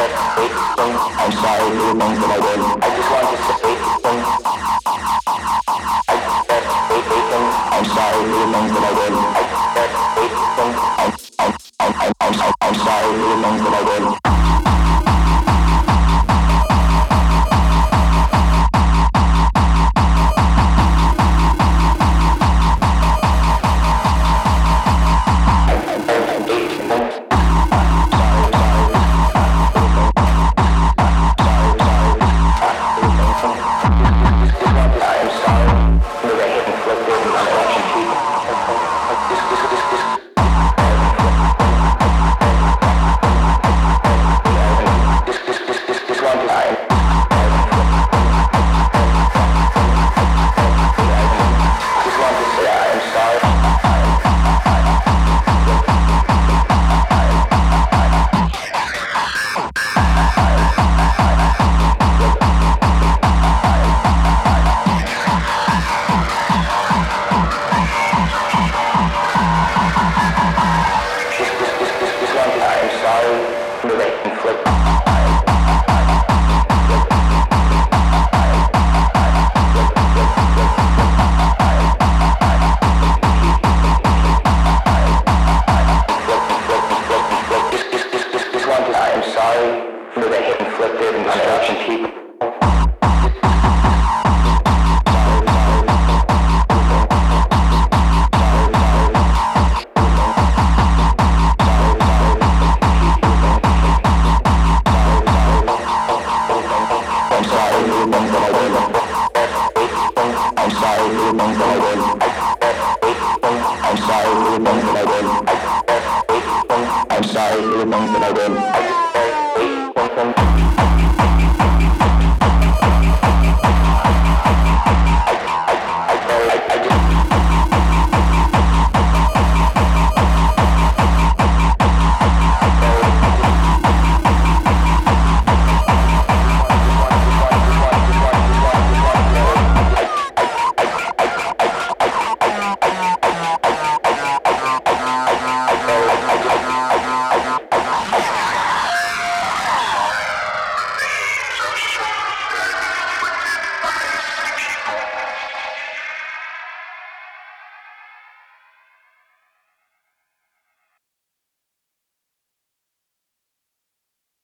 I'm sorry for the things that I did. I just wanted to say things. I said big things. I'm sorry for the things that I the things that I did. I'm sorry for the things that I did.